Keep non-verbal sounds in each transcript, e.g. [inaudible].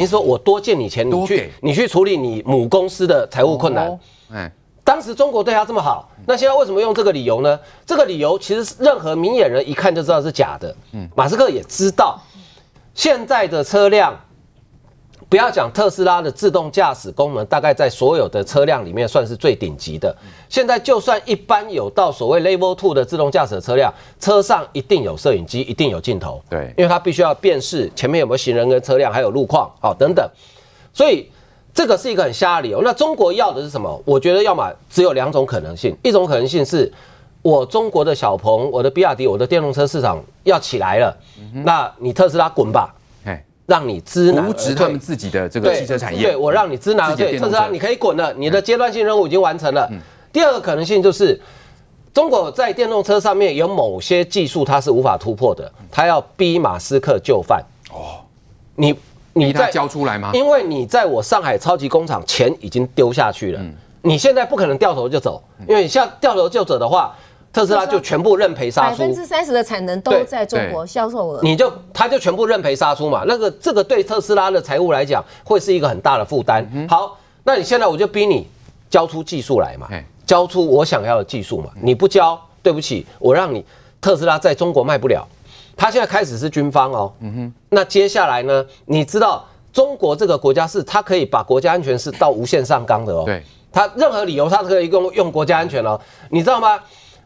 你说我多借你钱，你去你去处理你母公司的财务困难。哎，当时中国对他这么好，那现在为什么用这个理由呢？这个理由其实任何明眼人一看就知道是假的。嗯，马斯克也知道现在的车辆。不要讲特斯拉的自动驾驶功能，大概在所有的车辆里面算是最顶级的。现在就算一般有到所谓 Level Two 的自动驾驶的车辆，车上一定有摄影机，一定有镜头。对，因为它必须要辨识前面有没有行人跟车辆，还有路况，好等等。所以这个是一个很瞎的理由。那中国要的是什么？我觉得要么只有两种可能性，一种可能性是我中国的小鹏、我的比亚迪、我的电动车市场要起来了，那你特斯拉滚吧。让你知难而退，扶植他们自己的这个汽车产业。对，对我让你知难而退，特斯拉你可以滚了，你的阶段性任务已经完成了。嗯、第二个可能性就是，中国在电动车上面有某些技术它是无法突破的，它要逼马斯克就范。哦，你你在交出来吗？因为你在我上海超级工厂钱已经丢下去了，嗯、你现在不可能掉头就走，因为你像掉头就走的话。特斯拉就全部认赔杀出，百分之三十的产能都在中国销售额，你就他就全部认赔杀出嘛。那个这个对特斯拉的财务来讲会是一个很大的负担。好，那你现在我就逼你交出技术来嘛，交出我想要的技术嘛。你不交，对不起，我让你特斯拉在中国卖不了。他现在开始是军方哦，嗯哼，那接下来呢？你知道中国这个国家是他可以把国家安全是到无限上纲的哦，对，他任何理由他都可以用用国家安全哦，你知道吗？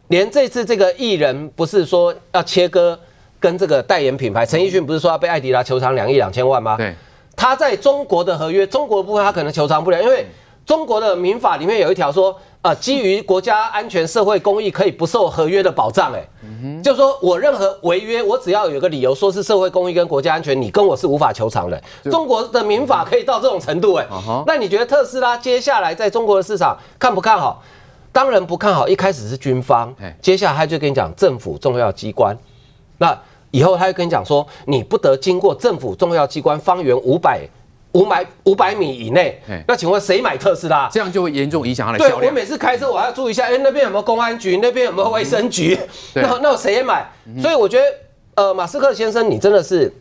连这次这个艺人不是说要切割跟这个代言品牌，陈奕迅不是说要被艾迪达求偿两亿两千万吗？对，他在中国的合约，中国的部分他可能求偿不了，因为中国的民法里面有一条说，啊，基于国家安全、社会公益，可以不受合约的保障。哎，就是说我任何违约，我只要有个理由说是社会公益跟国家安全，你跟我是无法求偿的。中国的民法可以到这种程度，哎，那你觉得特斯拉接下来在中国的市场看不看好？当然不看好，一开始是军方，接下来他就跟你讲政府重要机关，那以后他就跟你讲说，你不得经过政府重要机关方圆五百五百五百米以内。那请问谁买特斯拉？这样就会严重影响他的销量。对，我每次开车我还要注意一下，哎，那边有没有公安局？那边有没有卫生局？[laughs] 那那谁买？所以我觉得，呃，马斯克先生，你真的是。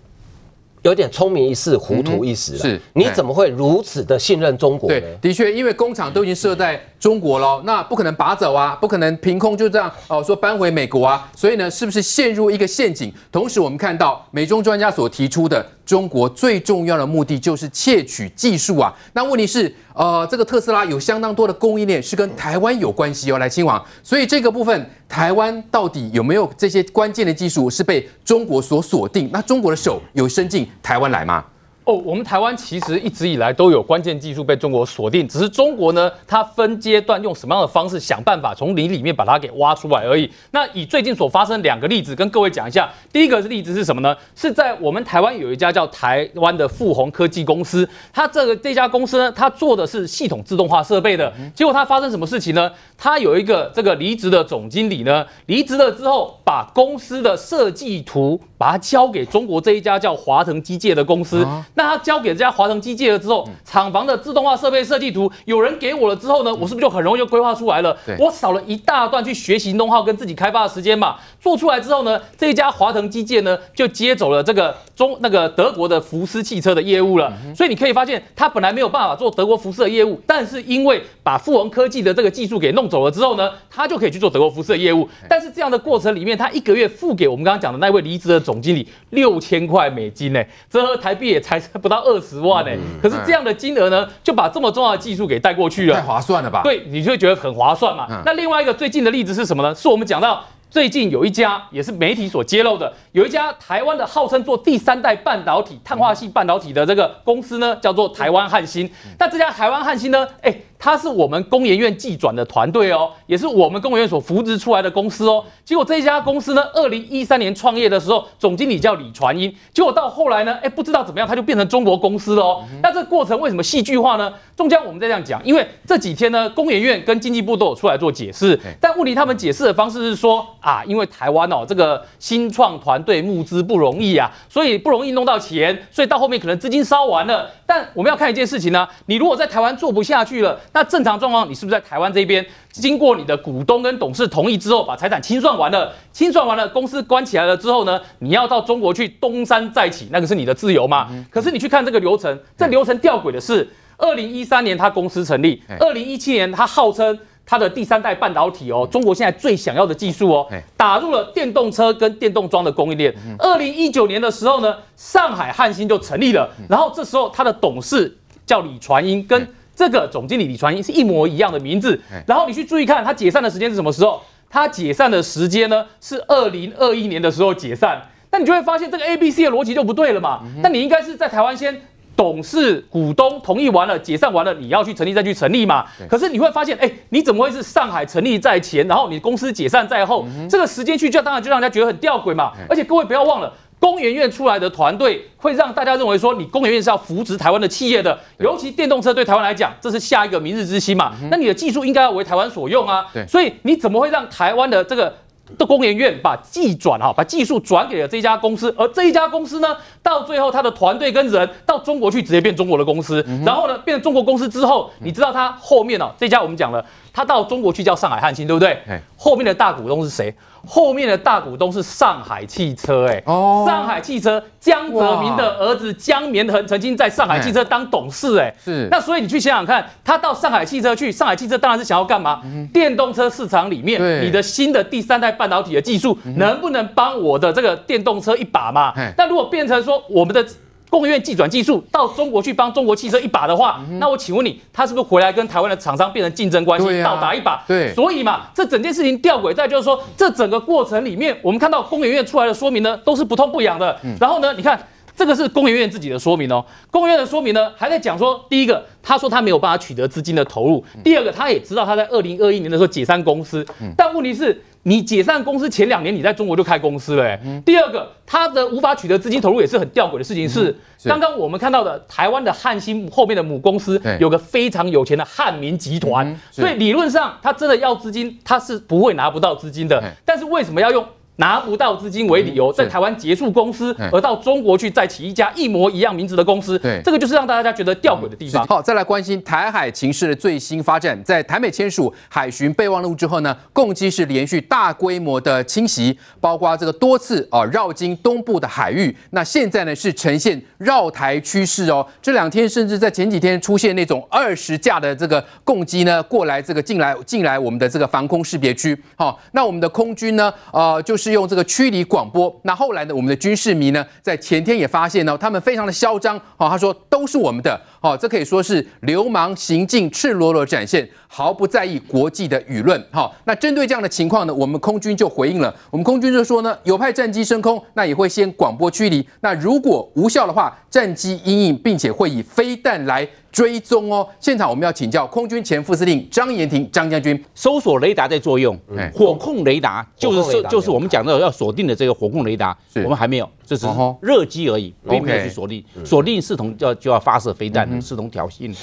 有点聪明一世，糊涂一时了。是，你怎么会如此的信任中国呢？对，的确，因为工厂都已经设在中国喽，那不可能拔走啊，不可能凭空就这样哦说搬回美国啊。所以呢，是不是陷入一个陷阱？同时，我们看到美中专家所提出的，中国最重要的目的就是窃取技术啊。那问题是，呃，这个特斯拉有相当多的供应链是跟台湾有关系哦，来亲王。所以这个部分，台湾到底有没有这些关键的技术是被中国所锁定？那中国的手有伸进台湾来吗？哦，我们台湾其实一直以来都有关键技术被中国锁定，只是中国呢，它分阶段用什么样的方式想办法从你里面把它给挖出来而已。那以最近所发生两个例子跟各位讲一下，第一个是例子是什么呢？是在我们台湾有一家叫台湾的富宏科技公司，它这个这家公司呢，它做的是系统自动化设备的，结果它发生什么事情呢？它有一个这个离职的总经理呢，离职了之后，把公司的设计图把它交给中国这一家叫华腾机械的公司。那他交给这家华腾机械了之后，厂房的自动化设备设计图有人给我了之后呢，我是不是就很容易就规划出来了？我少了一大段去学习 know-how 跟自己开发的时间嘛。做出来之后呢，这一家华腾机械呢就接走了这个中那个德国的福斯汽车的业务了。所以你可以发现，他本来没有办法做德国福斯的业务，但是因为把富宏科技的这个技术给弄走了之后呢，他就可以去做德国福斯的业务。但是这样的过程里面，他一个月付给我们刚刚讲的那位离职的总经理六千块美金呢，折合台币也才不到二十万呢。可是这样的金额呢，就把这么重要的技术给带过去了，太划算了吧？对，你就会觉得很划算嘛。那另外一个最近的例子是什么呢？是我们讲到。最近有一家也是媒体所揭露的，有一家台湾的号称做第三代半导体碳化系半导体的这个公司呢，叫做台湾汉芯。那这家台湾汉芯呢，哎，它是我们工研院技转的团队哦，也是我们工研院所扶植出来的公司哦。结果这一家公司呢，二零一三年创业的时候，总经理叫李传英，结果到后来呢，哎，不知道怎么样，他就变成中国公司了哦。那这个过程为什么戏剧化呢？中间我们再这样讲，因为这几天呢，工研院跟经济部都有出来做解释，但问题他们解释的方式是说。啊，因为台湾哦，这个新创团队募资不容易啊，所以不容易弄到钱，所以到后面可能资金烧完了。但我们要看一件事情呢，你如果在台湾做不下去了，那正常状况，你是不是在台湾这边经过你的股东跟董事同意之后，把财产清算完了，清算完了，公司关起来了之后呢，你要到中国去东山再起，那个是你的自由嘛？嗯、可是你去看这个流程，这流程吊诡的是，二零一三年他公司成立，二零一七年他号称。它的第三代半导体哦，中国现在最想要的技术哦，打入了电动车跟电动桩的供应链。二零一九年的时候呢，上海汉芯就成立了，然后这时候他的董事叫李传英，跟这个总经理李传英是一模一样的名字。然后你去注意看，他解散的时间是什么时候？他解散的时间呢是二零二一年的时候解散。那你就会发现这个 A B C 的逻辑就不对了嘛？那你应该是在台湾先。董事、股东同意完了，解散完了，你要去成立再去成立嘛？可是你会发现，哎，你怎么会是上海成立在前，然后你公司解散在后？这个时间去就当然就让人家觉得很吊诡嘛。而且各位不要忘了，工研院出来的团队会让大家认为说，你工研院是要扶植台湾的企业的，尤其电动车对台湾来讲，这是下一个明日之星嘛。那你的技术应该要为台湾所用啊。所以你怎么会让台湾的这个？的工研院把技转哈，把技术转给了这家公司，而这一家公司呢，到最后他的团队跟人到中国去，直接变中国的公司，然后呢，变成中国公司之后，你知道他后面哦，这家我们讲了，他到中国去叫上海汉芯，对不对？后面的大股东是谁？后面的大股东是上海汽车，哎，哦，上海汽车江泽民的儿子江绵恒曾经在上海汽车当董事，哎，是。那所以你去想想看，他到上海汽车去，上海汽车当然是想要干嘛？电动车市场里面，你的新的第三代半导体的技术能不能帮我的这个电动车一把嘛？那如果变成说我们的。工研院技转技术到中国去帮中国汽车一把的话，嗯、那我请问你，他是不是回来跟台湾的厂商变成竞争关系，倒打一把？对，所以嘛，这整件事情吊诡在就是说，这整个过程里面，我们看到工研院出来的说明呢，都是不痛不痒的。嗯、然后呢，你看这个是工研院自己的说明哦，工研院的说明呢，还在讲说，第一个，他说他没有办法取得资金的投入；第二个，他也知道他在二零二一年的时候解散公司，但问题是。你解散公司前两年，你在中国就开公司了、欸。嗯、第二个，他的无法取得资金投入也是很吊诡的事情。是刚刚我们看到的台湾的汉芯后面的母公司有个非常有钱的汉民集团，嗯、所以理论上他真的要资金，他是不会拿不到资金的。但是为什么要用？拿不到资金为理由，在台湾结束公司，而到中国去再起一家一模一样名字的公司，对，这个就是让大家觉得吊诡的地方。好，再来关心台海情势的最新发展，在台美签署海巡备忘录之后呢，共机是连续大规模的侵袭，包括这个多次啊绕经东部的海域，那现在呢是呈现绕台趋势哦。这两天甚至在前几天出现那种二十架的这个共机呢过来这个进来进来我们的这个防空识别区。好，那我们的空军呢，呃就是。是用这个驱离广播。那后来呢，我们的军事迷呢，在前天也发现呢，他们非常的嚣张。好，他说都是我们的。好，这可以说是流氓行径赤裸裸展现，毫不在意国际的舆论。好，那针对这样的情况呢，我们空军就回应了。我们空军就说呢，有派战机升空，那也会先广播驱离。那如果无效的话，战机因应，并且会以飞弹来。追踪哦，现场我们要请教空军前副司令张延廷张将军，搜索雷达在作用，火控雷达就是就是我们讲到要锁定的这个火控雷达，我们还没有，这是热机而已，并没有去锁定，锁定视同要就要发射飞弹，视同挑衅。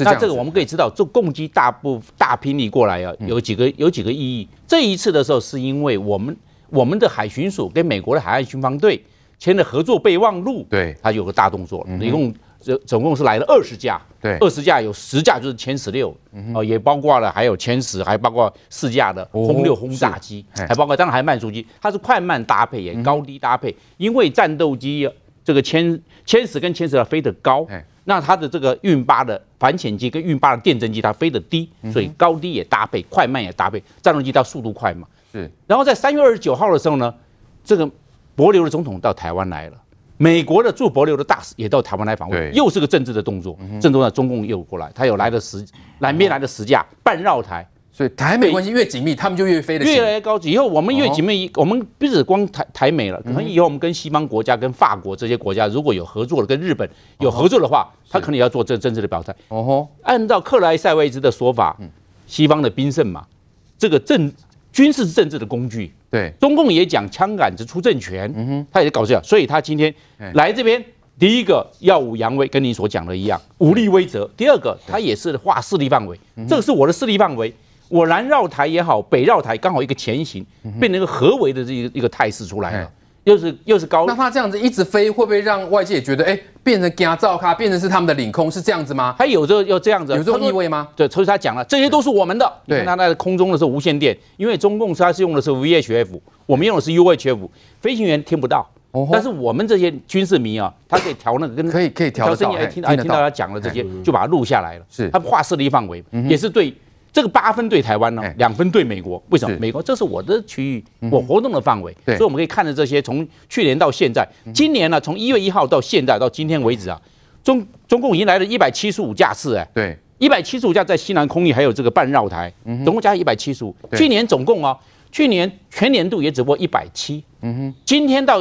那这个我们可以知道，这共机大部大兵力过来啊，有几个有几个意义。这一次的时候，是因为我们我们的海巡署跟美国的海岸巡防队签了合作备忘录，对，它有个大动作，一共。这总共是来了二十架，对，二十架有十架就是歼十六，哦，也包括了还有歼十，还包括四架的轰六轰炸机，还包括当然还有慢速机，它是快慢搭配也高低搭配，因为战斗机这个歼歼十跟歼十要飞得高，那它的这个运八的反潜机跟运八的电侦机它飞得低，所以高低也搭配，快慢也搭配，战斗机它速度快嘛，是。然后在三月二十九号的时候呢，这个帛琉的总统到台湾来了。美国的驻帛琉的大使也到台湾来访问，又是个政治的动作。嗯、哼。政治的中共又过来，他有来了十，南边来的十架半绕台，所以台美关系越紧密，他们就越飞得越来越高级。以后我们越紧密，哦、我们不止光台台美了，可能以后我们跟西方国家、跟法国这些国家如果有合作的，跟日本有合作的话，他可能也要做这政治的表态。哦吼，按照克莱塞维兹的说法，西方的兵圣嘛，这个政军事政治的工具。对，中共也讲枪杆子出政权，嗯哼，他也搞这样，所以他今天来这边，第一个耀武扬威，跟你所讲的一样，武力威则；第二个，他也是划势力范围，这个是我的势力范围，我南绕台也好，北绕台刚好一个前行，变成一个合围的这一个一个态势出来了。又是又是高，那它这样子一直飞，会不会让外界也觉得，哎，变成给他造咖，变成是他们的领空，是这样子吗？它有这有这样子，有这种意味吗？对，所以他讲了，这些都是我们的。对，他在空中的是无线电，因为中共它是用的是 VHF，我们用的是 UHF，飞行员听不到。哦。但是我们这些军事迷啊，他可以调那个跟可以可以调声音，听听到他讲的这些，就把它录下来了。是，他划设立范围，也是对。这个八分对台湾呢，两分对美国。为什么？美国这是我的区域，我活动的范围。所以我们可以看着这些，从去年到现在，今年呢，从一月一号到现在到今天为止啊，中中共已经来了一百七十五架次，哎，对，一百七十五架在西南空域，还有这个半绕台，总共加一百七十五。去年总共啊，去年全年度也只不过一百七，嗯哼，今天到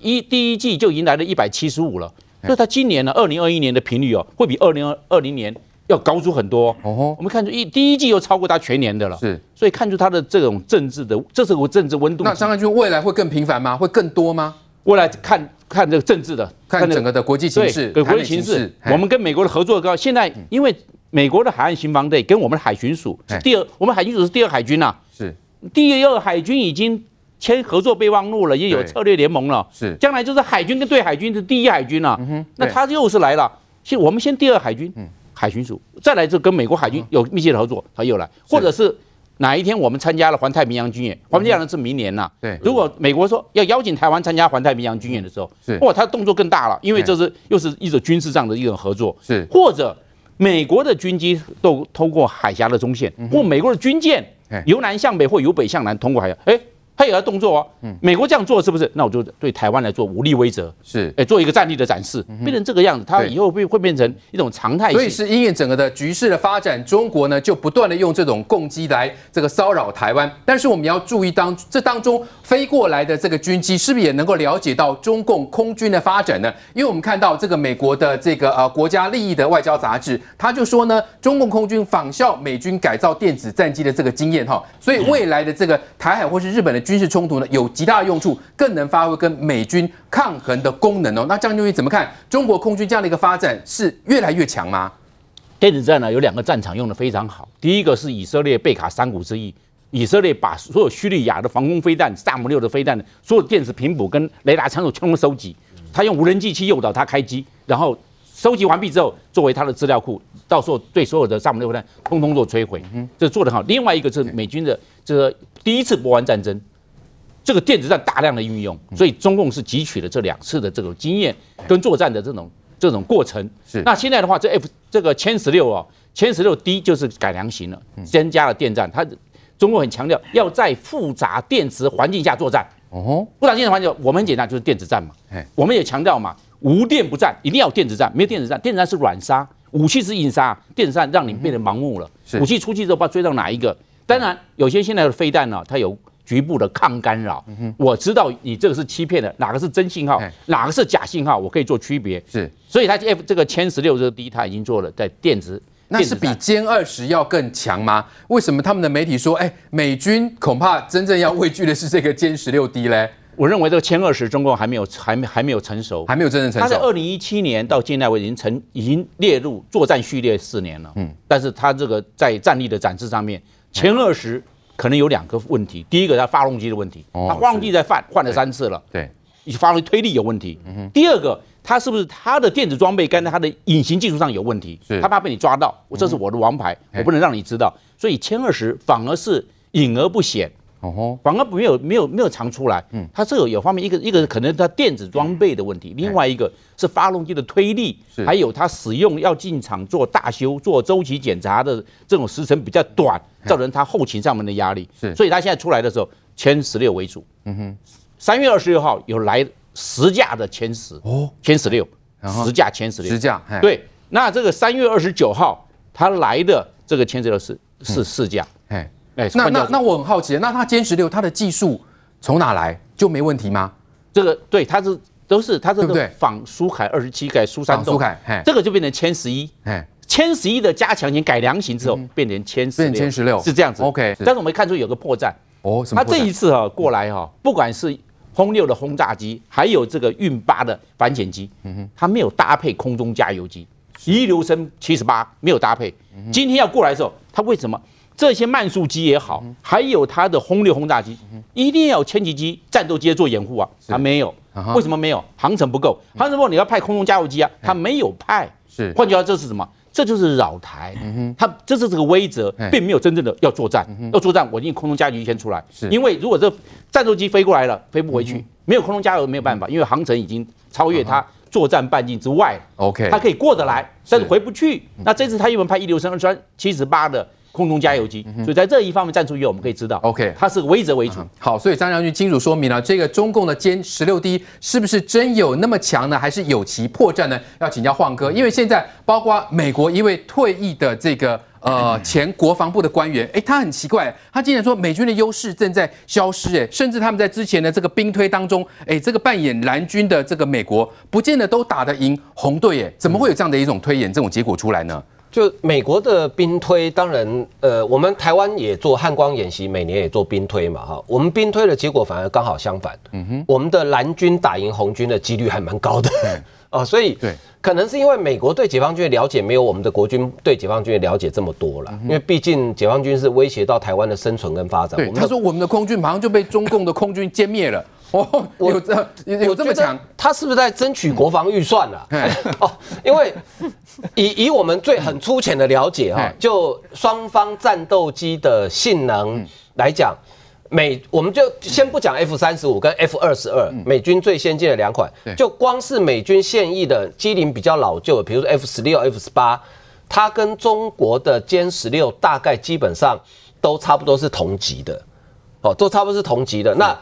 一第一季就已经来了一百七十五了。所以它今年呢，二零二一年的频率哦，会比二零二二零年。要高出很多。哦，我们看出一第一季又超过他全年的了，是，所以看出他的这种政治的，这是个政治温度。那张安军未来会更频繁吗？会更多吗？未来看看这个政治的，看整个的国际形势，对，国际形势，我们跟美国的合作高。现在因为美国的海岸巡防队跟我们的海巡署是第二，我们海巡署是第二海军呐，是。第二海军已经签合作备忘录了，也有策略联盟了，是，将来就是海军跟对海军是第一海军了，那他又是来了，先我们先第二海军，嗯。海巡署再来就跟美国海军有密切的合作，他又来，或者是哪一天我们参加了环太平洋军演，环太平洋是明年呐。对，如果美国说要邀请台湾参加环太平洋军演的时候，是。哇，他动作更大了，因为这是又是一种军事上的一种合作，是。或者美国的军机都通过海峡的中线，或美国的军舰由南向北或由北向南通过海峡，哎。他有要动作哦，嗯，美国这样做是不是？那我就对台湾来做武力威慑，是，哎，做一个战力的展示，变成这个样子，它以后会会变成一种常态。所以是因应整个的局势的发展，中国呢就不断的用这种攻击来这个骚扰台湾。但是我们要注意当这当中飞过来的这个军机，是不是也能够了解到中共空军的发展呢？因为我们看到这个美国的这个呃国家利益的外交杂志，他就说呢，中共空军仿效美军改造电子战机的这个经验哈，所以未来的这个台海或是日本的军事冲突呢，有极大的用处，更能发挥跟美军抗衡的功能哦。那将军怎么看中国空军这样的一个发展是越来越强吗？电子战呢，有两个战场用得非常好，第一个是以色列贝卡山谷之役，以色列把所有叙利亚的防空飞弹、萨姆六的飞弹，所有电子频谱跟雷达参数全部收集，他用无人机去诱导他开机，然后收集完毕之后，作为他的资料库，到时候对所有的萨姆六飞弹通通做摧毁，嗯，这做得好。另外一个是美军的这个第一次波湾战争。这个电子战大量的运用，所以中共是汲取了这两次的这种经验跟作战的这种这种过程。是。那现在的话，这 F 这个歼十六啊，歼十六 D 就是改良型了，增加了电站。它中共很强调要在复杂电磁环境下作战。哦。复杂电磁环境，我们很简单，就是电子战嘛。我们也强调嘛，无电不战，一定要有电子战。没有电子战，电子战是软杀，武器是硬杀。电子战让你变得盲目了。武器出去之后，不知道追到哪一个。当然，有些现在的飞弹呢，它有。局部的抗干扰，我知道你这个是欺骗的，哪个是真信号，哪个是假信号，我可以做区别。是，所以它 F 这个歼十六这个 D，它已经做了在电子，那是比歼二十要更强吗？为什么他们的媒体说，哎，美军恐怕真正要畏惧的是这个歼十六 D 嘞？我认为这个歼二十中共还没有还没还没有成熟，还没有真正成熟。它在二零一七年到现在为止已经成已经列入作战序列四年了，嗯，但是它这个在战力的展示上面，歼二十。可能有两个问题，第一个它发动机的问题，它发动机在换换了三次了，对，发动机推力有问题。第二个，它是不是它的电子装备跟它的隐形技术上有问题？是，它怕被你抓到，我这是我的王牌，我不能让你知道，所以歼二十反而是隐而不显。哦，反而没有没有没有常出来。嗯，它这个有方面，一个一个可能它电子装备的问题，另外一个是发动机的推力，还有它使用要进厂做大修、做周期检查的这种时程比较短，造成它后勤上面的压力。是，所以它现在出来的时候，歼十六为主。嗯哼，三月二十六号有来十架的歼十哦，歼十六，十架歼十六，十架。对，那这个三月二十九号它来的这个歼十六是是四架。哎。哎，那那那我很好奇，那它歼十六它的技术从哪来就没问题吗？这个对，它是都是它这个仿苏凯二十七改苏三洞，苏凯，这个就变成歼十一，哎，歼十一的加强型改良型之后变成歼十六，变歼十六是这样子。OK，但是我们看出有个破绽哦，它这一次哈过来哈，不管是轰六的轰炸机，还有这个运八的反潜机，嗯哼，它没有搭配空中加油机，一流升七十八没有搭配。今天要过来的时候，它为什么？这些慢速机也好，还有它的轰六轰炸机，一定要有千击机、战斗机做掩护啊，它没有，为什么没有？航程不够，航程不够，你要派空中加油机啊，它没有派。是，换句话说，这是什么？这就是扰台，它这是这个规则，并没有真正的要作战，要作战，我一定空中加油机先出来，因为如果这战斗机飞过来了，飞不回去，没有空中加油没有办法，因为航程已经超越它作战半径之外，OK，它可以过得来，但是回不去。那这次他又能派一流三二三七十八的。空中加油机，所以在这一方面战术预，我们可以知道，OK，它是威则为主。好，所以张将军清楚说明了这个中共的歼十六 D 是不是真有那么强呢？还是有其破绽呢？要请教晃哥，因为现在包括美国一位退役的这个呃 [clears throat] 前国防部的官员，哎，他很奇怪，他竟然说美军的优势正在消失，哎，甚至他们在之前的这个兵推当中，哎，这个扮演蓝军的这个美国不见得都打得赢红队，哎，怎么会有这样的一种推演这种结果出来呢？就美国的兵推，当然，呃，我们台湾也做汉光演习，每年也做兵推嘛，哈，我们兵推的结果反而刚好相反，嗯哼，我们的蓝军打赢红军的几率还蛮高的，[laughs] 哦，所以对，可能是因为美国对解放军的了解没有我们的国军对解放军的了解这么多了，因为毕竟解放军是威胁到台湾的生存跟发展。对，他说我们的空军马上就被中共的空军歼灭了。哦，有这有这么强？他是不是在争取国防预算啊？[laughs] 哦，因为以以我们最很粗浅的了解哈，就双方战斗机的性能来讲，美我们就先不讲 F 三十五跟 F 二十二，美军最先进的两款，就光是美军现役的机龄比较老旧，比如说 F 十六、F 十八，它跟中国的歼十六大概基本上都差不多是同级的，哦，都差不多是同级的。那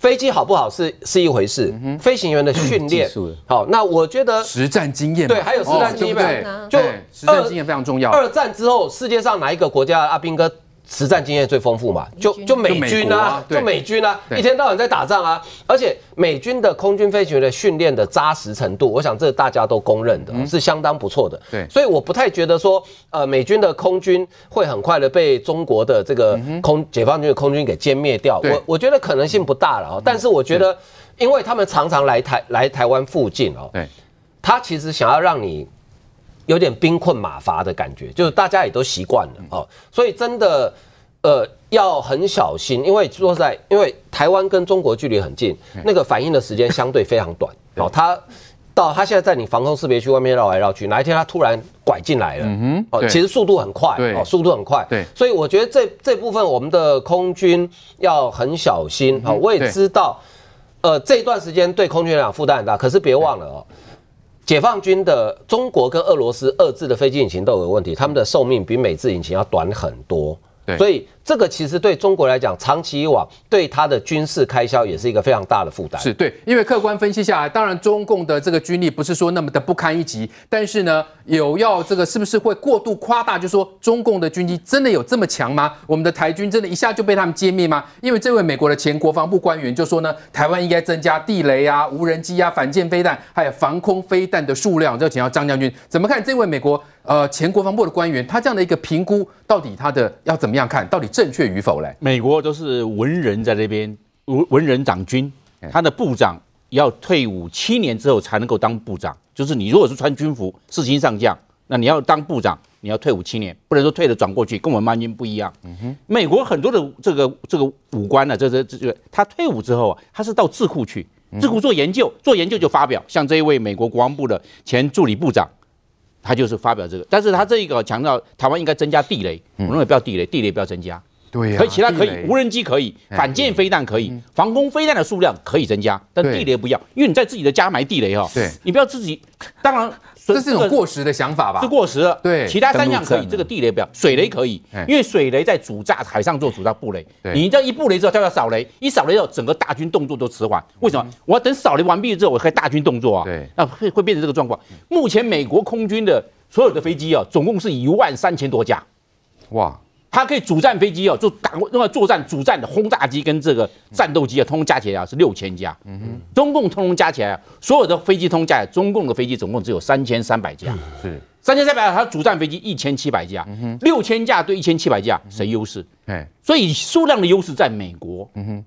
飞机好不好是是一回事，飞行员的训练好，那我觉得实战经验对，还有实战经验，对，就实战经验非常重要。二战之后，世界上哪一个国家阿兵哥？实战经验最丰富嘛，就就美军啊，就美军啊，一天到晚在打仗啊，而且美军的空军飞行员的训练的扎实程度，我想这大家都公认的，是相当不错的。对，所以我不太觉得说，呃，美军的空军会很快的被中国的这个空解放军的空军给歼灭掉。我我觉得可能性不大了啊，但是我觉得，因为他们常常来台来台湾附近哦，对，他其实想要让你。有点兵困马乏的感觉，就是大家也都习惯了哦，所以真的，呃，要很小心，因为说实在，因为台湾跟中国距离很近，那个反应的时间相对非常短哦。[laughs] 他到他现在在你防空识别区外面绕来绕去，哪一天他突然拐进来了，嗯哦，其实速度很快，哦，速度很快，对，所以我觉得这这部分我们的空军要很小心啊。我也知道，呃，这一段时间对空军来讲负担很大，可是别忘了哦。解放军的中国跟俄罗斯二制的飞机引擎都有问题，他们的寿命比美制引擎要短很多，对，所以。这个其实对中国来讲，长期以往对它的军事开销也是一个非常大的负担。是对，因为客观分析下来，当然中共的这个军力不是说那么的不堪一击，但是呢，有要这个是不是会过度夸大，就说中共的军机真的有这么强吗？我们的台军真的一下就被他们歼灭吗？因为这位美国的前国防部官员就说呢，台湾应该增加地雷啊、无人机啊、反舰飞弹，还有防空飞弹的数量。就请教张将军怎么看这位美国呃前国防部的官员，他这样的一个评估，到底他的要怎么样看？到底正确与否嘞？美国都是文人在这边，文文人掌军，他的部长要退伍七年之后才能够当部长。就是你如果是穿军服，四星上将，那你要当部长，你要退伍七年，不能说退了转过去，跟我们曼军不一样。嗯哼，美国很多的这个这个武官呢，这这这个他退伍之后啊，他是到智库去，智库做研究，做研究就发表。像这一位美国国防部的前助理部长，他就是发表这个，但是他这一个强调台湾应该增加地雷，我认为不要地雷，地雷不要增加。对，可以，其他可以，无人机可以，反舰飞弹可以，防空飞弹的数量可以增加，但地雷不要，因为你在自己的家埋地雷哈，对，你不要自己，当然这是一种过时的想法吧，是过时。了，对，其他三项可以，这个地雷不要，水雷可以，因为水雷在主炸海上做主炸布雷，你这一布雷之后，它要扫雷，一扫雷之后，整个大军动作都迟缓，为什么？我要等扫雷完毕之后，我开大军动作啊，对，那会会变成这个状况。目前美国空军的所有的飞机啊，总共是一万三千多架，哇。它可以主战飞机哦，就打用来作战主战的轰炸机跟这个战斗机啊，通通加起来啊是六千架。嗯哼，中共通通加起来啊，所有的飞机通加起来，中共的飞机总共只有三千三百架。是三千三百架，它主战飞机一千七百架。嗯哼，六千架对一千七百架，谁优势？哎，所以数量的优势在美国。嗯哼，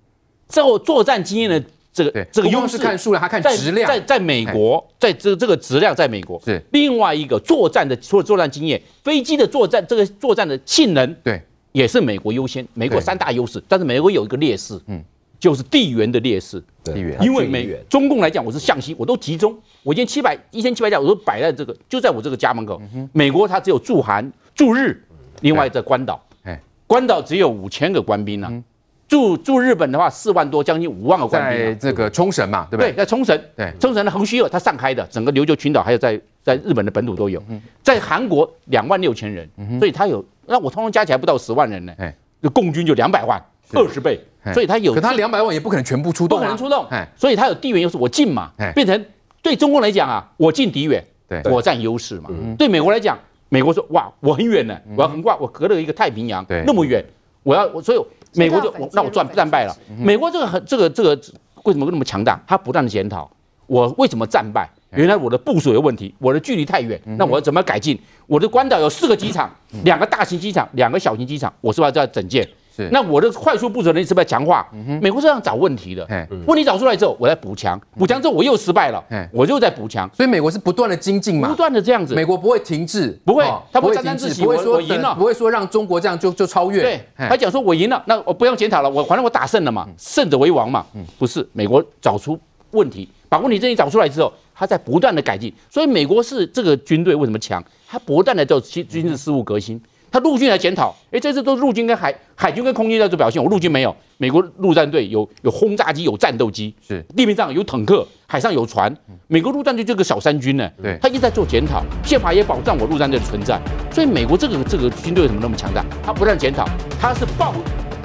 之后作战经验的。这个对这个优势看数量，还看质量。在在，在美国，在这这个质量，在美国是另外一个作战的，除了作战经验，飞机的作战这个作战的性能，对，也是美国优先，美国三大优势，但是美国有一个劣势，嗯，就是地缘的劣势。地缘，因为美中共来讲，我是向西，我都集中，我今天七百一千七百架，我都摆在这个，就在我这个家门口。美国它只有驻韩驻日，另外在关岛，哎，关岛只有五千个官兵呢。驻驻日本的话，四万多，将近五万个官兵。在这个冲绳嘛，对不对？对，在冲绳。对，冲绳的横须贺，它散开的，整个琉球群岛还有在在日本的本土都有。在韩国两万六千人，所以它有，那我通通加起来不到十万人呢。哎，那共军就两百万，二十倍，所以它有。可它两百万也不可能全部出动，不可能出动。所以它有地缘优势，我近嘛，变成对中共来讲啊，我近敌远，对，我占优势嘛。对美国来讲，美国说哇，我很远呢，我要横跨，我隔了一个太平洋，那么远，我要我所以。美国就我那我战战败了。美国这个很这个这个为什么那么强大？他不断的检讨我为什么战败？原来我的部署有问题，我的距离太远。那我要怎么改进？我的关岛有四个机场，两个大型机场，两个小型机场，我是不是要整建？是。那我的快速部署能力是不是要强化？美国是这样找问题的。问题找出来之后，我再补强，补强之后我又失败了，我又在补强。所以美国是不断的精进嘛，不断的这样子。美国不会停滞，不会，他不会沾沾自喜，不会说我赢了，不会说让中国这样就就超越。对，他讲说我赢了，那我不用检讨了，我反正我打胜了嘛，胜者为王嘛。不是，美国找出问题，把问题这一找出来之后，他在不断的改进。所以美国是这个军队为什么强？他不断的做军军事事务革新。他陆军来检讨，哎，这次都是陆军跟海海军跟空军在做表现，我陆军没有。美国陆战队有有轰炸机，有战斗机，是地面上有坦克，海上有船。美国陆战队这个小三军呢，对，他一直在做检讨，宪法也保障我陆战队的存在。所以美国这个这个军队为什么那么强大？他不断检讨，他是报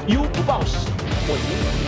忧不报喜，我赢。